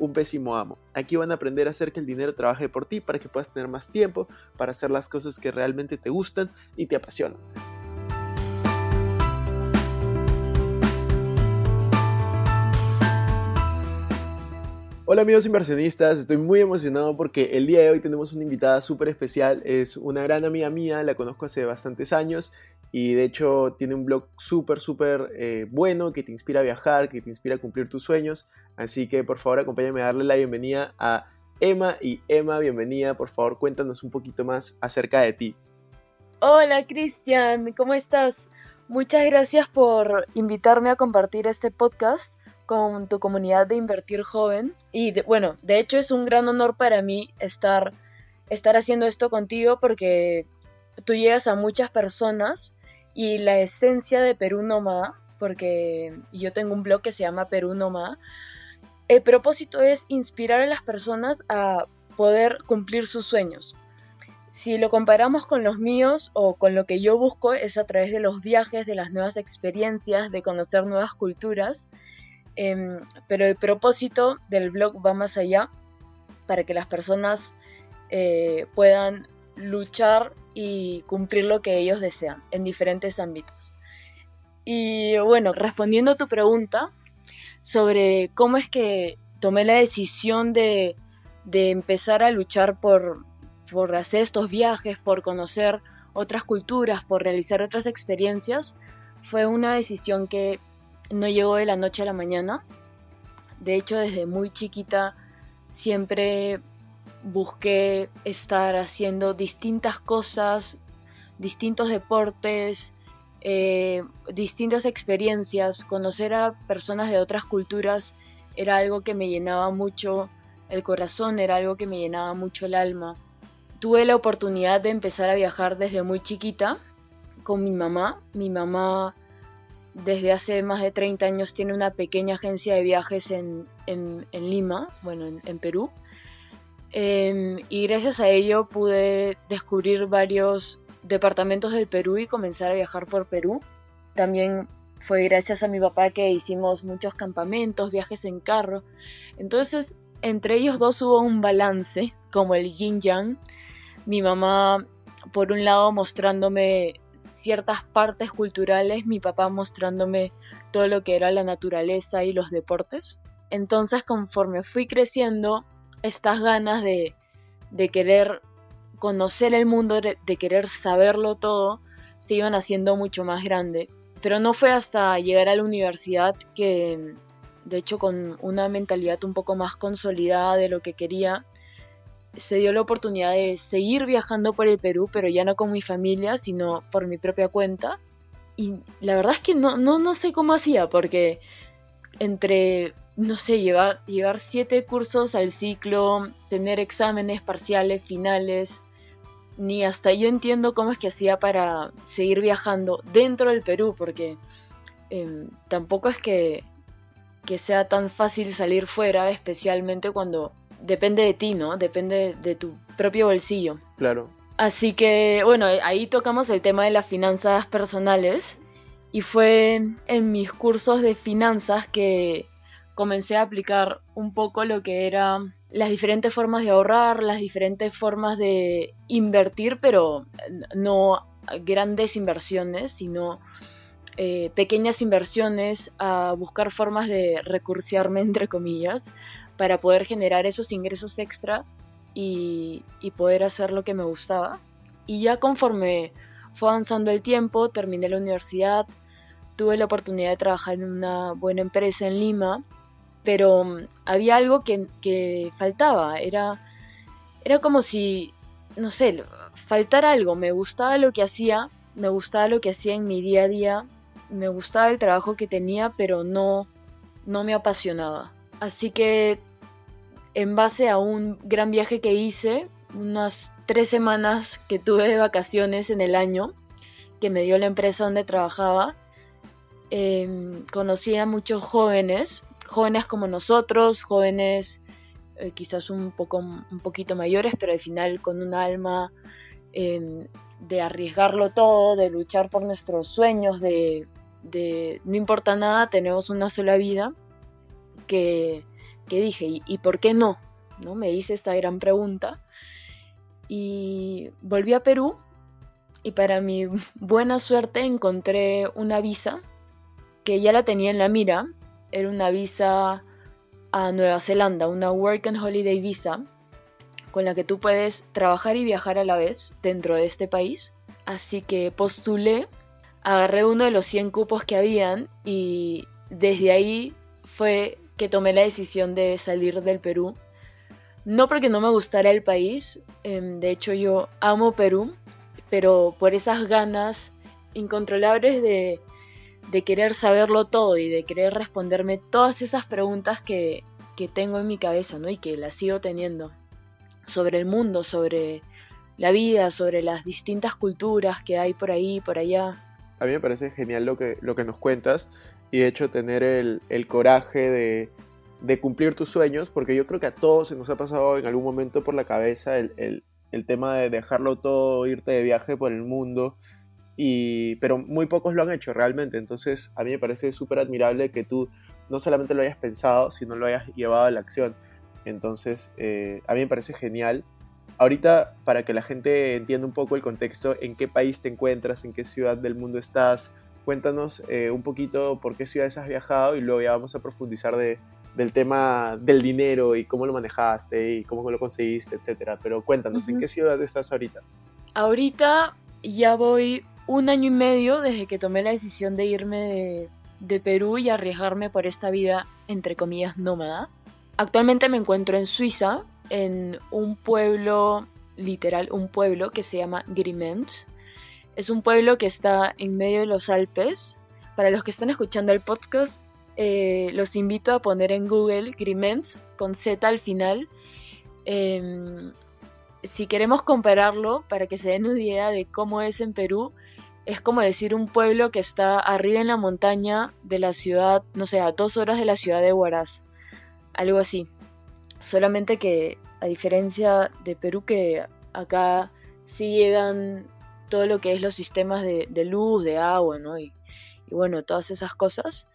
un pésimo amo. Aquí van a aprender a hacer que el dinero trabaje por ti para que puedas tener más tiempo para hacer las cosas que realmente te gustan y te apasionan. Hola amigos inversionistas, estoy muy emocionado porque el día de hoy tenemos una invitada súper especial, es una gran amiga mía, la conozco hace bastantes años y de hecho tiene un blog súper súper eh, bueno que te inspira a viajar, que te inspira a cumplir tus sueños, así que por favor acompáñame a darle la bienvenida a Emma. Y Emma, bienvenida, por favor cuéntanos un poquito más acerca de ti. Hola Cristian, ¿cómo estás? Muchas gracias por invitarme a compartir este podcast con tu comunidad de Invertir Joven. Y bueno, de hecho es un gran honor para mí estar, estar haciendo esto contigo porque tú llegas a muchas personas y la esencia de Perú Nómada, porque yo tengo un blog que se llama Perú Nómada, el propósito es inspirar a las personas a poder cumplir sus sueños. Si lo comparamos con los míos o con lo que yo busco es a través de los viajes, de las nuevas experiencias, de conocer nuevas culturas Em, pero el propósito del blog va más allá para que las personas eh, puedan luchar y cumplir lo que ellos desean en diferentes ámbitos. Y bueno, respondiendo a tu pregunta sobre cómo es que tomé la decisión de, empezar a luchar por, por hacer estos viajes, por conocer otras culturas, por realizar otras experiencias, fue una decisión que no llegó de la noche a la mañana. De hecho, desde muy chiquita siempre busqué estar haciendo distintas cosas, distintos deportes, eh, distintas experiencias. Conocer a personas de otras culturas era algo que me llenaba mucho el corazón, era algo que me llenaba mucho el alma. Tuve la oportunidad de empezar a viajar desde muy chiquita con mi mamá. Mi mamá desde hace más de 30 años tiene una pequeña agencia de viajes en, Lima, bueno, en, Perú. Em, y gracias a ello pude descubrir varios departamentos del Perú y comenzar a viajar por Perú. También fue gracias a mi papá que hicimos muchos campamentos, viajes en carro. Entonces, entre ellos dos hubo un balance, como el yin yang. Mi mamá, por un lado, mostrándome ciertas partes culturales, mi papá mostrándome todo lo que era la naturaleza y los deportes. Entonces, conforme fui creciendo, estas ganas de, querer conocer el mundo, de, querer saberlo todo, se iban haciendo mucho más grande. Pero no fue hasta llegar a la universidad que, de hecho, con una mentalidad un poco más consolidada de lo que quería, se dio la oportunidad de seguir viajando por el Perú, pero ya no con mi familia, sino por mi propia cuenta. Y la verdad es que no, no, no sé cómo hacía, porque entre, no sé, llevar, llevar siete cursos al ciclo, tener exámenes parciales, finales, ni hasta yo entiendo cómo es que hacía para seguir viajando dentro del Perú, porque em, tampoco es que, que sea tan fácil salir fuera, especialmente cuando depende de ti, ¿no? Depende de tu propio bolsillo. Claro. Así que, bueno, ahí tocamos el tema de las finanzas personales y fue en mis cursos de finanzas que comencé a aplicar un poco lo que eran las diferentes formas de ahorrar, las diferentes formas de invertir, pero no grandes inversiones, sino eh, pequeñas inversiones, a buscar formas de recursearme, entre comillas, para poder generar esos ingresos extra y, poder hacer lo que me gustaba. Y ya conforme fue avanzando el tiempo, terminé la universidad, tuve la oportunidad de trabajar en una buena empresa en Lima, pero mm, había algo que, que faltaba, era, era como si, no sé, faltara algo, me gustaba lo que hacía, me gustaba lo que hacía en mi día a día, me gustaba el trabajo que tenía, pero no, no me apasionaba. Así que en base a un gran viaje que hice, unas tres semanas que tuve de vacaciones en el año, que me dio la empresa donde trabajaba, em, conocí a muchos jóvenes, jóvenes como nosotros, jóvenes eh, quizás un, poco, un poquito mayores, pero al final con un alma em, de arriesgarlo todo, de luchar por nuestros sueños, de no importa nada, tenemos una sola vida, que, dije, ¿y, por qué no? ¿no? Me hice esta gran pregunta. Y volví a Perú y para mi buena suerte encontré una visa que ya la tenía en la mira. Era una visa a Nueva Zelanda, una Work and Holiday Visa, con la que tú puedes trabajar y viajar a la vez dentro de este país. Así que postulé agarré uno de los 100 cupos que habían y desde ahí fue que tomé la decisión de salir del Perú. No porque no me gustara el país, em, de hecho yo amo Perú, pero por esas ganas incontrolables de, de querer saberlo todo y de querer responderme todas esas preguntas que, que tengo en mi cabeza ¿no? y que las sigo teniendo sobre el mundo, sobre la vida, sobre las distintas culturas que hay por ahí, por allá a mí me parece genial lo que, lo que nos cuentas y de hecho tener el, coraje de, cumplir tus sueños, porque yo creo que a todos se nos ha pasado en algún momento por la cabeza el, tema de dejarlo todo, irte de viaje por el mundo, y, pero muy pocos lo han hecho realmente, entonces a mí me parece súper admirable que tú no solamente lo hayas pensado, sino lo hayas llevado a la acción. Entonces, eh, a mí me parece genial. Ahorita, para que la gente entienda un poco el contexto, en qué país te encuentras, en qué ciudad del mundo estás, cuéntanos eh, un poquito por qué ciudades has viajado y luego ya vamos a profundizar de, del tema del dinero y cómo lo manejaste y cómo lo conseguiste, etcétera. Pero cuéntanos, ¿en qué ciudad estás ahorita? Ahorita ya voy un año y medio desde que tomé la decisión de irme de, de Perú y arriesgarme por esta vida, entre comillas, nómada. Actualmente me encuentro en Suiza, en un pueblo, literal, un pueblo que se llama Grimens. Es un pueblo que está en medio de los Alpes. Para los que están escuchando el podcast, eh, los invito a poner en Google Grimens con Z al final. Em, si queremos compararlo, para que se den una idea de cómo es en Perú, es como decir un pueblo que está arriba en la montaña de la ciudad, no sé, a dos horas de la ciudad de Huaraz. Algo así. Solamente que a diferencia de Perú que acá sí llegan todo lo que es los sistemas de, luz, de agua, ¿no? Y, bueno, todas esas cosas.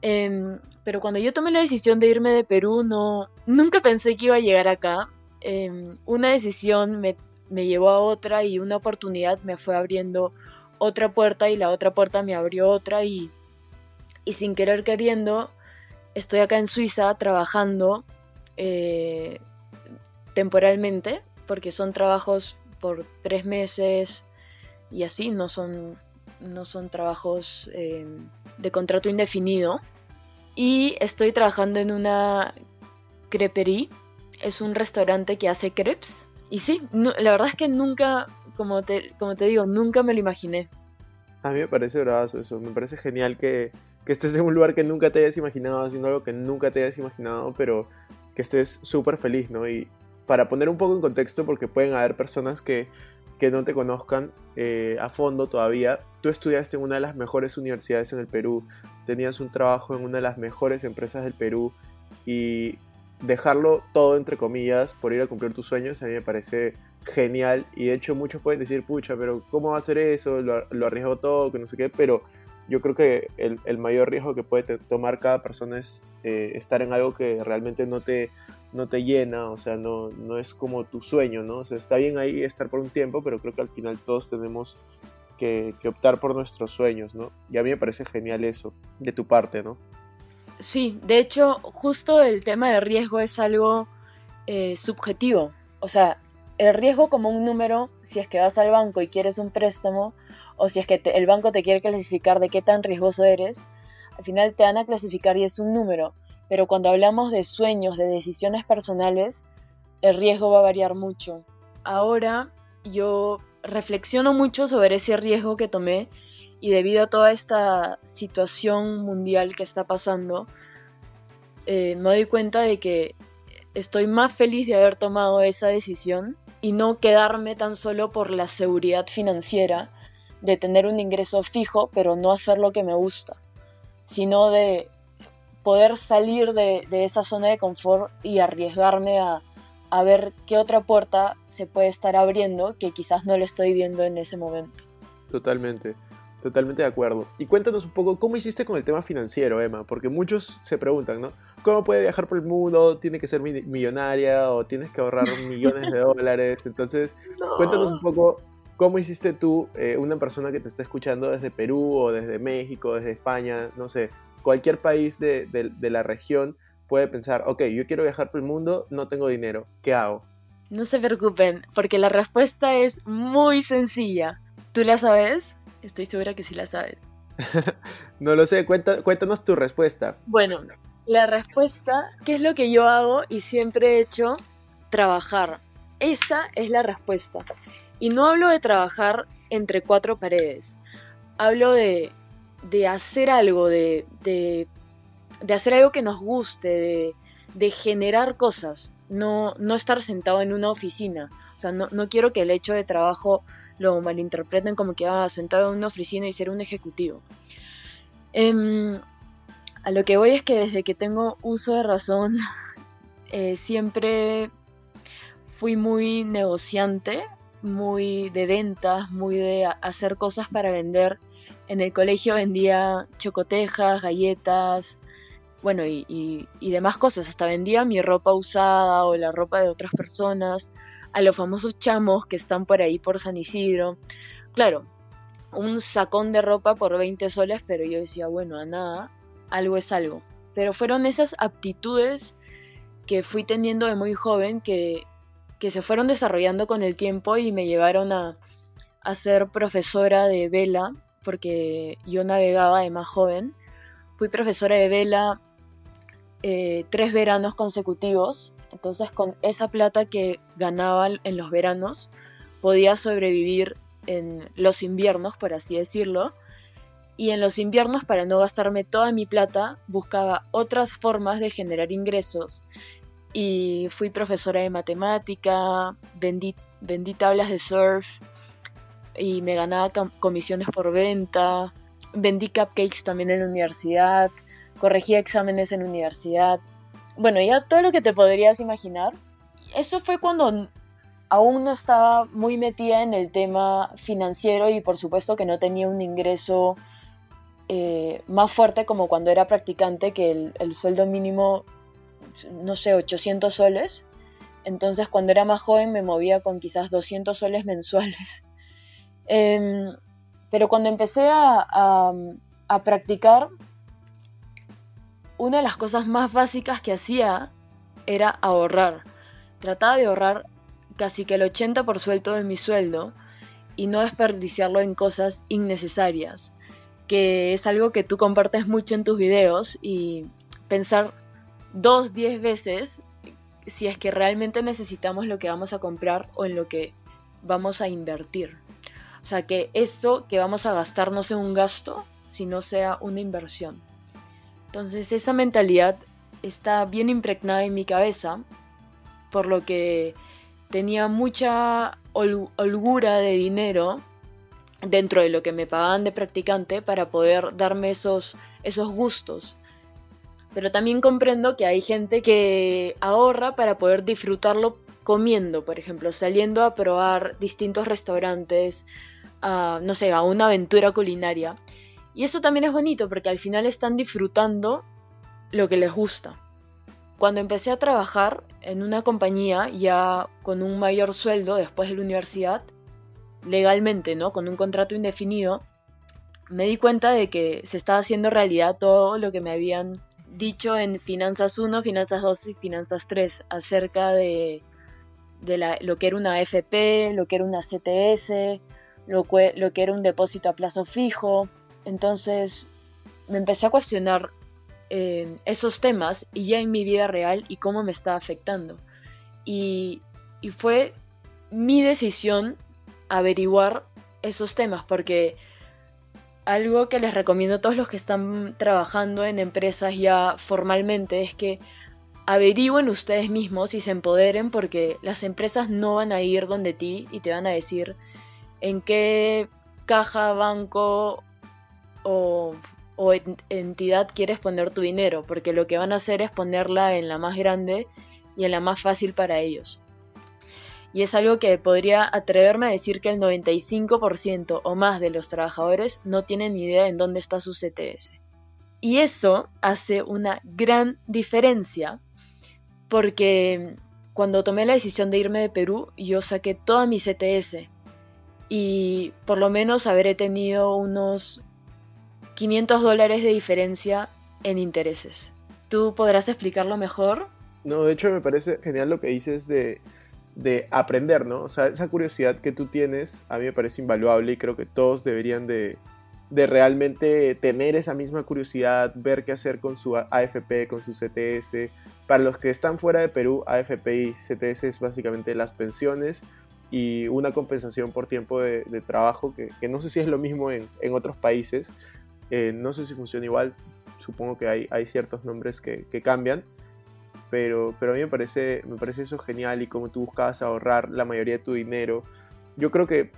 Em, pero cuando yo tomé la decisión de irme de Perú, no, nunca pensé que iba a llegar acá. Em, una decisión me, llevó a otra y una oportunidad me fue abriendo otra puerta y la otra puerta me abrió otra y, y sin querer queriendo estoy acá en Suiza trabajando eh, temporalmente, porque son trabajos por tres meses y así, no son, no son trabajos eh, de contrato indefinido. Y estoy trabajando en una creperie, es un restaurante que hace crepes. Y sí, la verdad es que nunca, como te, como te digo, nunca me lo imaginé. A mí me parece bravazo eso, me parece genial que, que estés en un lugar que nunca te hayas imaginado, haciendo algo que nunca te hayas imaginado, pero que estés súper feliz, ¿no? Y para poner un poco en contexto, porque pueden haber personas que, que no te conozcan eh, a fondo todavía, tú estudiaste en una de las mejores universidades en el Perú, tenías un trabajo en una de las mejores empresas del Perú y dejarlo todo entre comillas por ir a cumplir tus sueños a mí me parece genial. Y de hecho muchos pueden decir pucha pero cómo va a hacer eso lo, lo arriesgo todo que no sé qué pero yo creo que el, mayor riesgo que puede tomar cada persona es eh, estar en algo que realmente no te, no te llena, o sea, no, no es como tu sueño, ¿no? O sea, está bien ahí estar por un tiempo, pero creo que al final todos tenemos que, optar por nuestros sueños, ¿no? Y a mí me parece genial eso, de tu parte, ¿no? Sí, de hecho, justo el tema de riesgo es algo eh, subjetivo. O sea, el riesgo como un número, si es que vas al banco y quieres un préstamo, o si es que el banco te quiere clasificar de qué tan riesgoso eres, al final te van a clasificar y es un número. Pero cuando hablamos de sueños, de decisiones personales, el riesgo va a variar mucho. Ahora yo reflexiono mucho sobre ese riesgo que tomé y debido a toda esta situación mundial que está pasando, eh, me doy cuenta de que estoy más feliz de haber tomado esa decisión y no quedarme tan solo por la seguridad financiera de tener un ingreso fijo pero no hacer lo que me gusta, sino de poder salir de, esa zona de confort y arriesgarme a, a ver qué otra puerta se puede estar abriendo que quizás no lo estoy viendo en ese momento. Totalmente. Totalmente de acuerdo. Y cuéntanos un poco cómo hiciste con el tema financiero, Emma, porque muchos se preguntan, ¿no? ¿Cómo puede viajar por el mundo? ¿Tiene que ser millonaria o tienes que ahorrar millones de dólares? Entonces, cuéntanos un poco cómo hiciste tú, eh, una persona que te está escuchando desde Perú o desde México, desde España, no sé, cualquier país de, de la región puede pensar, ok, yo quiero viajar por el mundo, no tengo dinero, ¿qué hago? No se preocupen, porque la respuesta es muy sencilla. ¿Tú la sabes? Estoy segura que sí la sabes. no lo sé, cuéntanos tu respuesta. Bueno, la respuesta, ¿qué es lo que yo hago y siempre he hecho? Trabajar. Esa es la respuesta. Y no hablo de trabajar entre cuatro paredes. Hablo de, de hacer algo, de, de, hacer algo que nos guste, de, de generar cosas. No, no estar sentado en una oficina. O sea, no, no quiero que el hecho de trabajo lo malinterpreten como que va a sentado en una oficina y ser un ejecutivo. Em, a lo que voy es que desde que tengo uso de razón, eh, siempre fui muy negociante, muy de ventas, muy de hacer cosas para vender. En el colegio vendía chocotejas, galletas, bueno, y, demás cosas. Hasta vendía mi ropa usada o la ropa de otras personas a los famosos chamos que están por ahí por San Isidro. Claro, un sacón de ropa por 20 soles, pero yo decía, bueno, a nada, algo es algo. Pero fueron esas aptitudes que fui teniendo de muy joven que, que se fueron desarrollando con el tiempo y me llevaron a, a ser profesora de vela, porque yo navegaba de más joven. Fui profesora de vela eh, tres veranos consecutivos entonces con esa plata que ganaba en los veranos podía sobrevivir en los inviernos, por así decirlo. Y en los inviernos, para no gastarme toda mi plata, buscaba otras formas de generar ingresos. Y fui profesora de matemática, vendí, vendí tablas de surf y me ganaba comisiones por venta. Vendí cupcakes también en la universidad, corregía exámenes en la universidad bueno, ya todo lo que te podrías imaginar. Eso fue cuando aún no estaba muy metida en el tema financiero y por supuesto que no tenía un ingreso eh, más fuerte como cuando era practicante, que el, sueldo mínimo, no sé, 800 soles. Entonces cuando era más joven me movía con quizás 200 soles mensuales. Em, pero cuando empecé a practicar, una de las cosas más básicas que hacía era ahorrar. Trataba de ahorrar casi que el 80% de mi sueldo y no desperdiciarlo en cosas innecesarias, que es algo que tú compartes mucho en tus videos y pensar dos, diez veces si es que realmente necesitamos lo que vamos a comprar o en lo que vamos a invertir. O sea, que eso que vamos a gastar no sea un gasto, sino sea una inversión. Entonces esa mentalidad está bien impregnada en mi cabeza, por lo que tenía mucha holgura de dinero dentro de lo que me pagaban de practicante para poder darme esos, esos gustos. Pero también comprendo que hay gente que ahorra para poder disfrutarlo comiendo, por ejemplo, saliendo a probar distintos restaurantes, no sé, a una aventura culinaria. Y eso también es bonito porque al final están disfrutando lo que les gusta. Cuando empecé a trabajar en una compañía ya con un mayor sueldo después de la universidad, legalmente, ¿no? Con un contrato indefinido, me di cuenta de que se estaba haciendo realidad todo lo que me habían dicho en Finanzas 1, Finanzas 2 y Finanzas 3 acerca de, lo que era una AFP, lo que era una CTS, lo, que era un depósito a plazo fijo. Entonces me empecé a cuestionar eh, esos temas y ya en mi vida real y cómo me está afectando. Y fue mi decisión averiguar esos temas porque algo que les recomiendo a todos los que están trabajando en empresas ya formalmente es que averigüen ustedes mismos y se empoderen porque las empresas no van a ir donde ti y te van a decir en qué caja, banco o, entidad quieres poner tu dinero, porque lo que van a hacer es ponerla en la más grande y en la más fácil para ellos y es algo que podría atreverme a decir que el 95% o más de los trabajadores no tienen ni idea en dónde está su CTS. Y eso hace una gran diferencia porque cuando tomé la decisión de irme de Perú yo saqué toda mi CTS y por lo menos habré tenido unos 500 dólares de diferencia en intereses. ¿Tú podrás explicarlo mejor? No, de hecho me parece genial lo que dices de de aprender, ¿no? O sea, esa curiosidad que tú tienes a mí me parece invaluable y creo que todos deberían de, realmente tener esa misma curiosidad, ver qué hacer con su AFP, con su CTS. Para los que están fuera de Perú, AFP y CTS es básicamente las pensiones y una compensación por tiempo de, trabajo, que, no sé si es lo mismo en, otros países, eh, no sé si funciona igual, supongo que hay, hay ciertos nombres que, cambian, pero, pero a mí me parece, me parece eso genial y como tú buscabas ahorrar la mayoría de tu dinero. Yo creo que,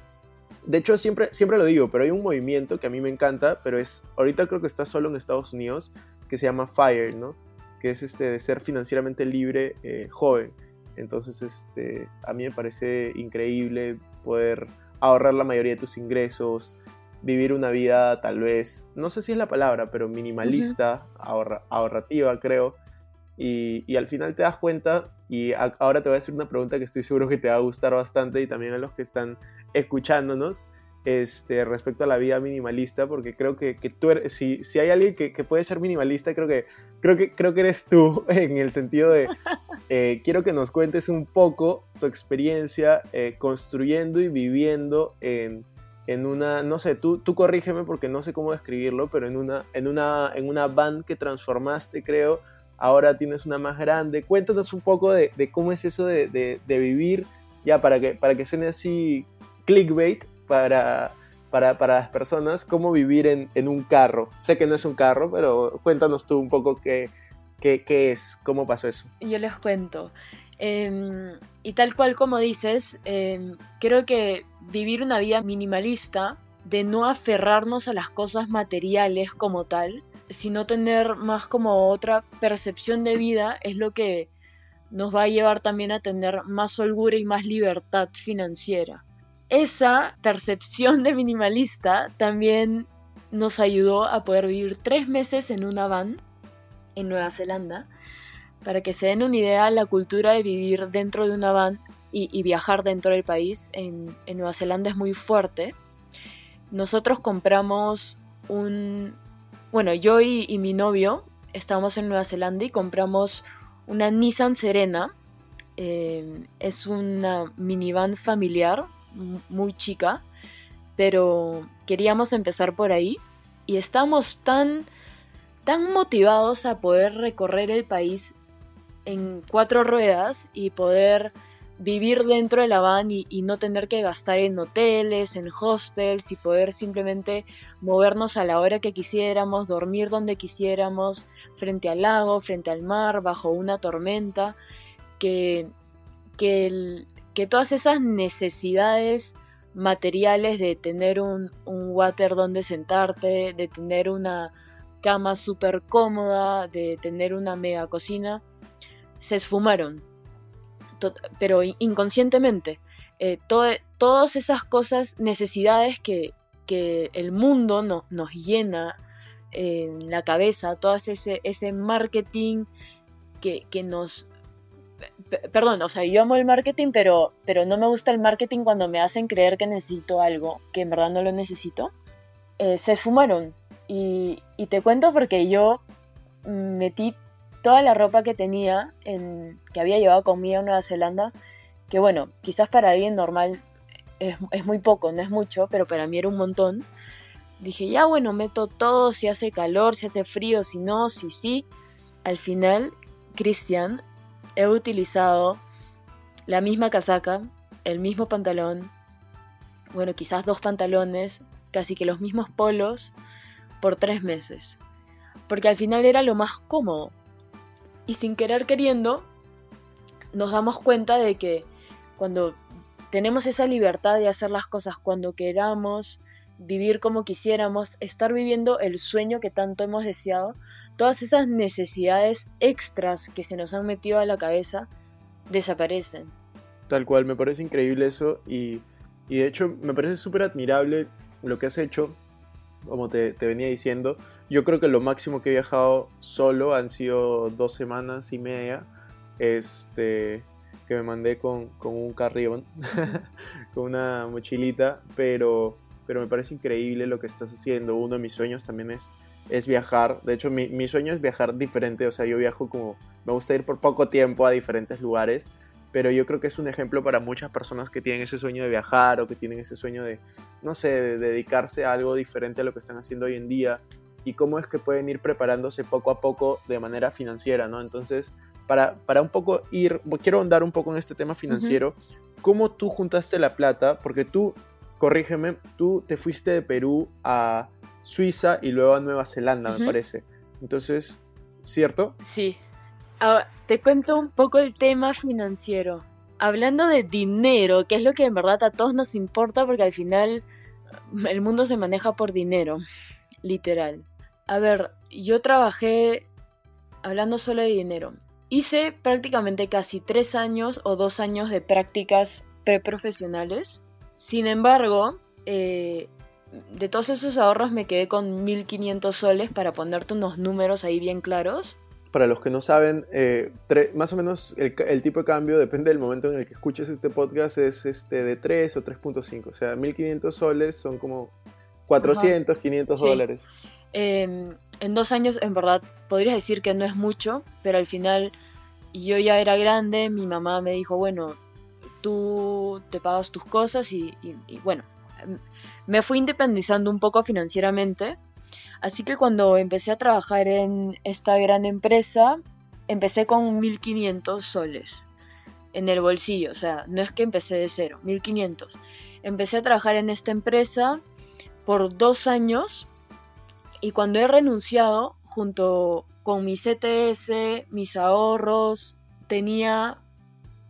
de hecho siempre, siempre lo digo, pero hay un movimiento que a mí me encanta, pero es, ahorita creo que está solo en Estados Unidos, que se llama FIRE, ¿no? Que es este de ser financieramente libre eh, joven. Entonces, este, a mí me parece increíble poder ahorrar la mayoría de tus ingresos, vivir una vida tal vez, no sé si es la palabra, pero minimalista, ahorrativa creo, y, al final te das cuenta, y ahora te voy a hacer una pregunta que estoy seguro que te va a gustar bastante y también a los que están escuchándonos, este, respecto a la vida minimalista, porque creo que, que tú eres, si, si hay alguien que, que, puede ser minimalista, creo que, creo, que, creo que eres tú, en el sentido de, eh, quiero que nos cuentes un poco tu experiencia eh, construyendo y viviendo en, en una, no sé, tú, tú corrígeme porque no sé cómo describirlo, pero en una, en una, en una van que transformaste, creo, ahora tienes una más grande. Cuéntanos un poco de, cómo es eso de, vivir, ya para que, para que suene así clickbait para, para, las personas, cómo vivir en, un carro. Sé que no es un carro, pero cuéntanos tú un poco qué, qué, es, cómo pasó eso. Yo les cuento. Em, y tal cual como dices, em, creo que vivir una vida minimalista, de no aferrarnos a las cosas materiales como tal, sino tener más como otra percepción de vida es lo que nos va a llevar también a tener más holgura y más libertad financiera. Esa percepción de minimalista también nos ayudó a poder vivir tres meses en una van en Nueva Zelanda. Para que se den una idea, la cultura de vivir dentro de una van y, viajar dentro del país en, en Nueva Zelanda es muy fuerte. Nosotros compramos un, bueno, yo y, mi novio estábamos en Nueva Zelanda y compramos una Nissan Serena. Eh, es una minivan familiar, muy chica, pero queríamos empezar por ahí y estamos tan, tan motivados a poder recorrer el país en cuatro ruedas y poder vivir dentro de la van y, no tener que gastar en hoteles, en hostels y poder simplemente movernos a la hora que quisiéramos, dormir donde quisiéramos, frente al lago, frente al mar, bajo una tormenta, que, que, todas esas necesidades materiales de tener un, un water donde sentarte, de tener una cama súper cómoda, de tener una mega cocina, se esfumaron pero inconscientemente. Eh, todas esas cosas, necesidades que, el mundo no, nos llena en la cabeza, todo ese, ese marketing que, nos perdón, o sea, yo amo el marketing, pero, pero no me gusta el marketing cuando me hacen creer que necesito algo, que en verdad no lo necesito. Eh, se esfumaron. Y, y, te cuento porque yo metí toda la ropa que tenía, en, que había llevado conmigo a Nueva Zelanda, que bueno, quizás para alguien normal es, muy poco, no es mucho, pero para mí era un montón. Dije, ya bueno, meto todo, si hace calor, si hace frío, si no, si sí. Al final, Cristian, he utilizado la misma casaca, el mismo pantalón, bueno, quizás dos pantalones, casi que los mismos polos, por tres meses. Porque al final era lo más cómodo. Y sin querer queriendo, nos damos cuenta de que cuando tenemos esa libertad de hacer las cosas cuando queramos, vivir como quisiéramos, estar viviendo el sueño que tanto hemos deseado, todas esas necesidades extras que se nos han metido a la cabeza desaparecen. Tal cual, me parece increíble eso y, de hecho me parece súper admirable lo que has hecho, como te, venía diciendo. Yo creo que lo máximo que he viajado solo han sido dos semanas y media, este, que me mandé con, con un carrión, con una mochilita, pero pero me parece increíble lo que estás haciendo. Uno de mis sueños también es, es viajar. De hecho, mi, mi, sueño es viajar diferente. O sea, yo viajo como, me gusta ir por poco tiempo a diferentes lugares, pero yo creo que es un ejemplo para muchas personas que tienen ese sueño de viajar o que tienen ese sueño de, no sé, de dedicarse a algo diferente a lo que están haciendo hoy en día y cómo es que pueden ir preparándose poco a poco de manera financiera, ¿no? Entonces, para, para un poco ir, quiero ahondar un poco en este tema financiero, ¿cómo tú juntaste la plata? Porque tú corrígeme, tú te fuiste de Perú a Suiza y luego a Nueva Zelanda, me parece. Entonces, ¿cierto? Sí. Ahora, te cuento un poco el tema financiero. Hablando de dinero, que es lo que en verdad a todos nos importa porque al final el mundo se maneja por dinero, literal. A ver, yo trabajé hablando solo de dinero. Hice prácticamente casi tres años o dos años de prácticas preprofesionales sin embargo, eh, de todos esos ahorros me quedé con 1.500 soles para ponerte unos números ahí bien claros. Para los que no saben, eh, más o menos el, tipo de cambio depende del momento en el que escuches este podcast, es este de 3 o 3.5. O sea, 1.500 soles son como 400, 500 dólares. Em, en dos años, en verdad, podrías decir que no es mucho, pero al final yo ya era grande, mi mamá me dijo, bueno, tú te pagas tus cosas y, bueno, me fui independizando un poco financieramente. Así que cuando empecé a trabajar en esta gran empresa, empecé con 1500 soles en el bolsillo. O sea, no es que empecé de cero, 1500. Empecé a trabajar en esta empresa por dos años y cuando he renunciado, junto con mi CTS, mis ahorros, tenía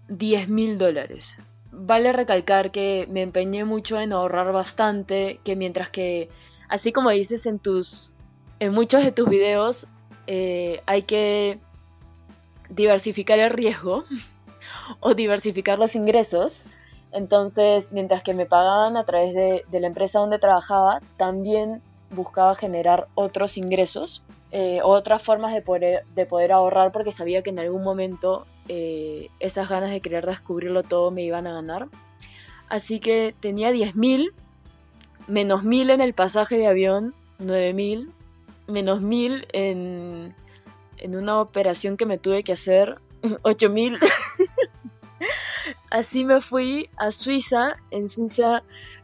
10 mil dólares. Vale recalcar que me empeñé mucho en ahorrar bastante, que mientras que, así como dices en tus, en muchos de tus videos, eh, hay que diversificar el riesgo o diversificar los ingresos. Entonces, mientras que me pagaban a través de, la empresa donde trabajaba, también buscaba generar otros ingresos, eh, otras formas de poder, de poder ahorrar porque sabía que en algún momento eh, esas ganas de querer descubrirlo todo me iban a ganar. Así que tenía 10.000, menos 1.000 en el pasaje de avión, 9.000, menos 1.000 en, en una operación que me tuve que hacer, 8.000. Así me fui a Suiza, en Suiza,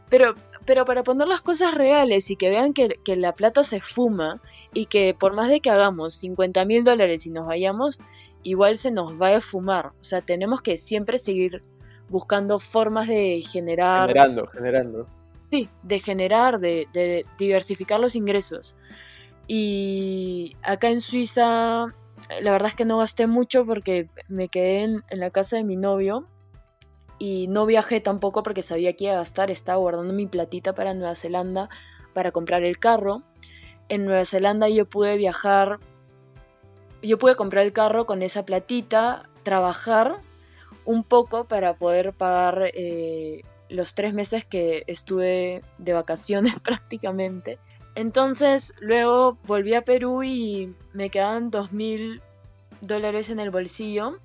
pero, pero para poner las cosas reales y que vean que, que la plata se fuma y que por más de que hagamos 50 mil dólares y nos vayamos, igual se nos va a fumar. O sea, tenemos que siempre seguir buscando formas de generar... Generando, generando. Sí, de generar, de, diversificar los ingresos. Y acá en Suiza, la verdad es que no gasté mucho porque me quedé en, la casa de mi novio y no viajé tampoco porque sabía que iba a gastar, estaba guardando mi platita para Nueva Zelanda para comprar el carro. En Nueva Zelanda yo pude viajar yo pude comprar el carro con esa platita, trabajar un poco para poder pagar eh, los tres meses que estuve de vacaciones prácticamente. Entonces luego volví a Perú y me quedaban dos mil dólares en el bolsillo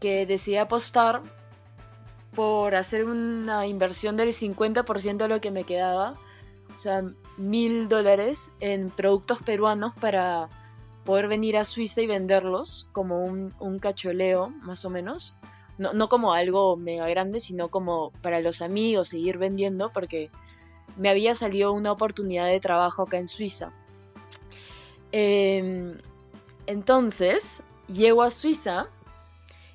que decidí apostar por hacer una inversión del 50% de lo que me quedaba, o sea, mil dólares en productos peruanos para poder venir a Suiza y venderlos como un, un cacholeo, más o menos. No, no, como algo mega grande, sino como para los amigos, seguir vendiendo, porque me había salido una oportunidad de trabajo acá en Suiza. Em, entonces, llego a Suiza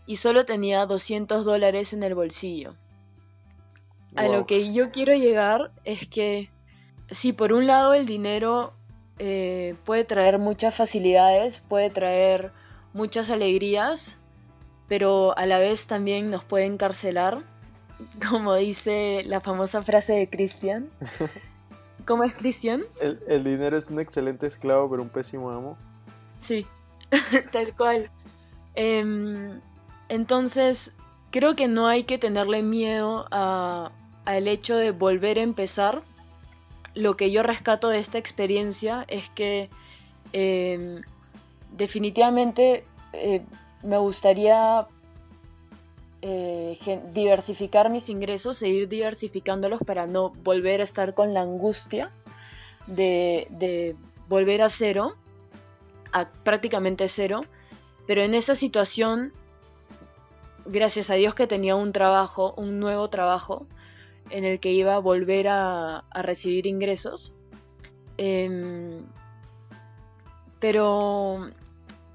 y solo tenía 200 dólares en el bolsillo. A lo que yo quiero llegar es que, si por un lado el dinero eh, puede traer muchas facilidades, puede traer muchas alegrías, pero a la vez también nos puede encarcelar, como dice la famosa frase de Christian. ¿Cómo es Christian? El, dinero es un excelente esclavo, pero un pésimo amo. Sí, tal cual. Em, entonces, creo que no hay que tenerle miedo al hecho de volver a empezar. Lo que yo rescato de esta experiencia es que em, definitivamente eh, me gustaría eh, diversificar mis ingresos, seguir diversificándolos para no volver a estar con la angustia de, volver a cero, a prácticamente cero. Pero en esa situación, gracias a Dios que tenía un trabajo, un nuevo trabajo, en el que iba a volver a, recibir ingresos. Em, pero,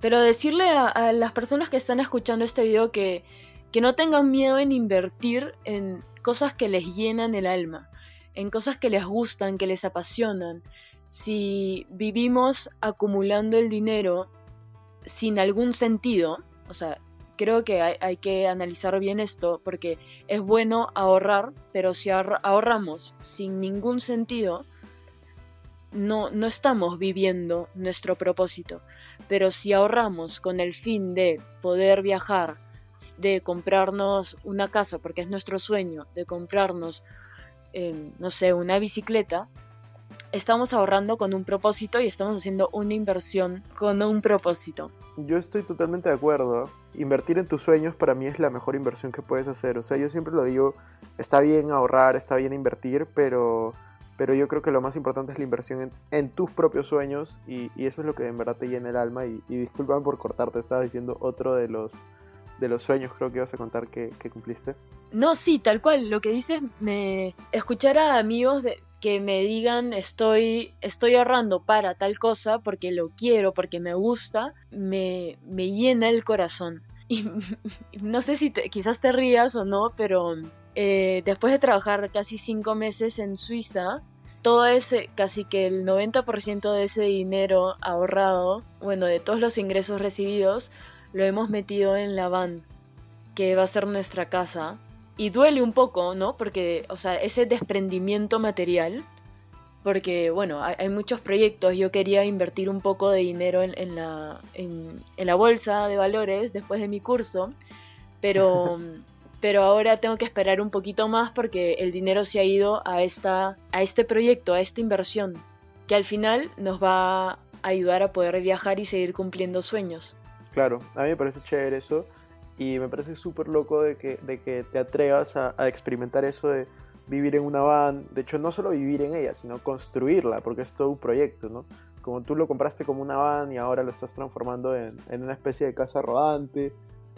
pero decirle a, las personas que están escuchando este video que que no tengan miedo en invertir en cosas que les llenan el alma, en cosas que les gustan, que les apasionan. Si vivimos acumulando el dinero sin algún sentido, o sea, creo que hay, que analizar bien esto porque es bueno ahorrar, pero si ahorramos sin ningún sentido, no, no estamos viviendo nuestro propósito. Pero si ahorramos con el fin de poder viajar, de comprarnos una casa, porque es nuestro sueño, de comprarnos, em, no sé, una bicicleta, estamos ahorrando con un propósito y estamos haciendo una inversión con un propósito. Yo estoy totalmente de acuerdo. Invertir en tus sueños para mí es la mejor inversión que puedes hacer. O sea, yo siempre lo digo, está bien ahorrar, está bien invertir, pero, pero yo creo que lo más importante es la inversión en, tus propios sueños y, eso es lo que en verdad te llena el alma. Y, y por cortarte, estaba diciendo otro de los de los sueños creo que ibas a contar que, cumpliste. No, sí, tal cual. Lo que dices, me escuchar a amigos de, que me digan estoy, estoy ahorrando para tal cosa porque lo quiero, porque me gusta, me, me llena el corazón. Y no sé si quizás te rías o no, pero eh, después de trabajar casi cinco meses en Suiza, todo ese, casi que el 90% de ese dinero ahorrado, bueno, de todos los ingresos recibidos, lo hemos metido en la van, que va a ser nuestra casa. Y duele un poco, ¿no? Porque, o sea, ese desprendimiento material, porque, bueno, hay, muchos proyectos, yo quería invertir un poco de dinero en, la, en, la bolsa de valores después de mi curso, pero... pero ahora tengo que esperar un poquito más porque el dinero se ha ido a, esta, a este proyecto, a esta inversión, que al final nos va a ayudar a poder viajar y seguir cumpliendo sueños. Claro, a mí me parece chévere eso y me parece súper loco de que, de que te atrevas a, experimentar eso de vivir en una van, de hecho no solo vivir en ella, sino construirla, porque es todo un proyecto, ¿no? Como tú lo compraste como una van y ahora lo estás transformando en, una especie de casa rodante,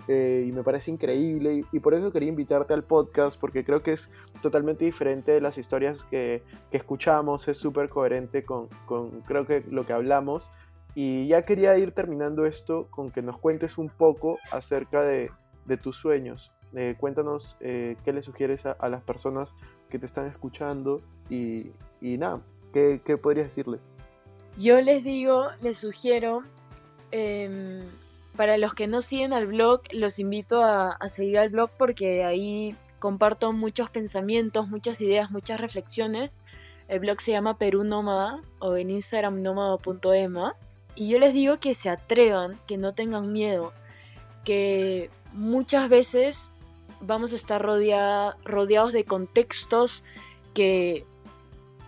eh, y me parece increíble y, por eso quería invitarte al podcast porque creo que es totalmente diferente de las historias que, que escuchamos, es súper coherente con, con, creo que lo que hablamos y ya quería ir terminando esto con que nos cuentes un poco acerca de, tus sueños. Eh, cuéntanos eh, qué le sugieres a, las personas que te están escuchando y, nada, ¿qué, podrías decirles? Yo les digo, les sugiero, em, para los que no siguen al blog, los invito a, a seguir al blog porque ahí comparto muchos pensamientos, muchas ideas, muchas reflexiones. El blog se llama Perú Nómada o en Instagram nómada.ema. Y yo les digo que se atrevan, que no tengan miedo, que muchas veces vamos a estar rodeados de contextos que,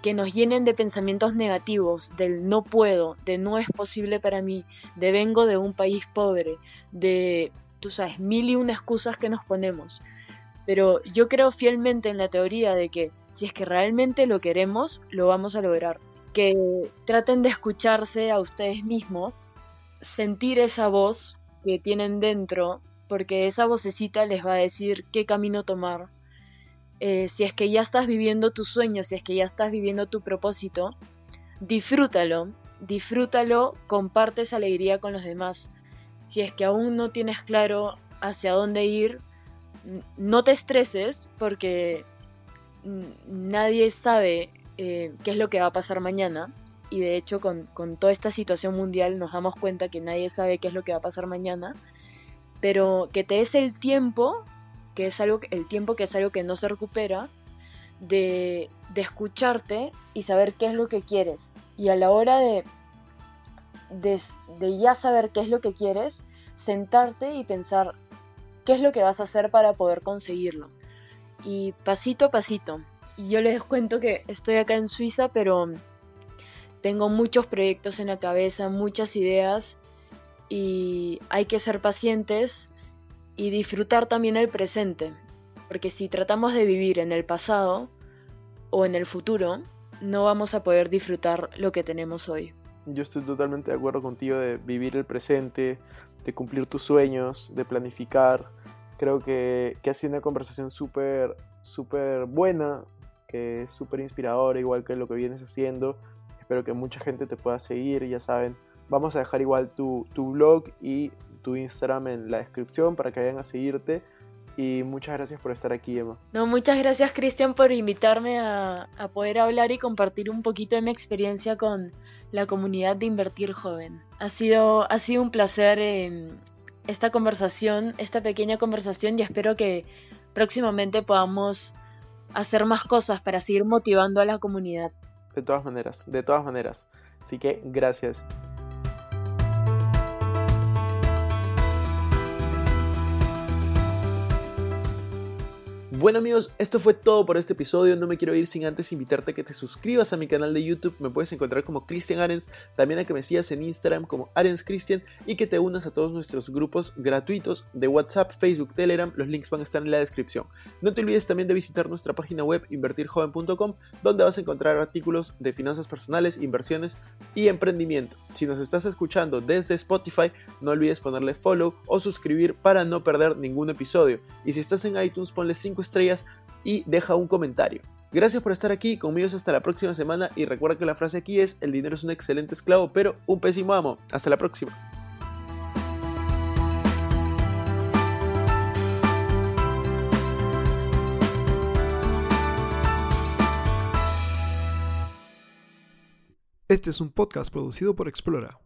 que nos llenen de pensamientos negativos, del no puedo, de no es posible para mí, de vengo de un país pobre, de tú sabes, mil y una excusas que nos ponemos. Pero yo creo fielmente en la teoría de que si es que realmente lo queremos, lo vamos a lograr. Que traten de escucharse a ustedes mismos, sentir esa voz que tienen dentro, porque esa vocecita les va a decir qué camino tomar. Eh, si es que ya estás viviendo tus sueños, si es que ya estás viviendo tu propósito, disfrútalo, disfrútalo, comparte esa alegría con los demás. Si es que aún no tienes claro hacia dónde ir, no te estreses porque nadie sabe eh, qué es lo que va a pasar mañana. Y de hecho con, toda esta situación mundial nos damos cuenta que nadie sabe qué es lo que va a pasar mañana. Pero que te des el tiempo, que es algo, el tiempo que es algo que no se recupera, de, de escucharte y saber qué es lo que quieres. Y a la hora de, de, de ya saber qué es lo que quieres, sentarte y pensar, qué es lo que vas a hacer para poder conseguirlo. Y pasito a pasito. Y yo les cuento que estoy acá en Suiza, pero tengo muchos proyectos en la cabeza, muchas ideas y hay que ser pacientes y disfrutar también el presente. Porque si tratamos de vivir en el pasado o en el futuro, no vamos a poder disfrutar lo que tenemos hoy. Yo estoy totalmente de acuerdo contigo de vivir el presente, de cumplir tus sueños, de planificar. Creo que, que ha sido una conversación súper, súper buena, que es súper inspiradora, igual que lo que vienes haciendo. Espero que mucha gente te pueda seguir, ya saben. Vamos a dejar igual tu, tu blog y tu Instagram en la descripción para que vayan a seguirte. Y muchas gracias por estar aquí, Emma. No, muchas gracias, Cristian, por invitarme a, a poder hablar y compartir un poquito de mi experiencia con, la comunidad de Invertir Joven. Ha sido, ha sido un placer eh, esta conversación, esta pequeña conversación y espero que próximamente podamos hacer más cosas para seguir motivando a la comunidad. De todas maneras, de todas maneras. Así que gracias. Bueno amigos, esto fue todo por este episodio. No me quiero ir sin antes invitarte a que te suscribas a mi canal de YouTube. Me puedes encontrar como Cristian Arens. También a que me sigas en Instagram como Arens Christian y que te unas a todos nuestros grupos gratuitos de WhatsApp, Facebook, Telegram. Los links van a estar en la descripción. No te olvides también de visitar nuestra página web invertirjoven.com donde vas a encontrar artículos de finanzas personales, inversiones y emprendimiento. Si nos estás escuchando desde Spotify, no olvides ponerle follow o suscribir para no perder ningún episodio. Y si estás en iTunes, ponle 5 estrellas y deja un comentario. Gracias por estar aquí, conmigo hasta la próxima semana y recuerda que la frase aquí es, el dinero es un excelente esclavo, pero un pésimo amo. Hasta la próxima. Este es un podcast producido por Explora.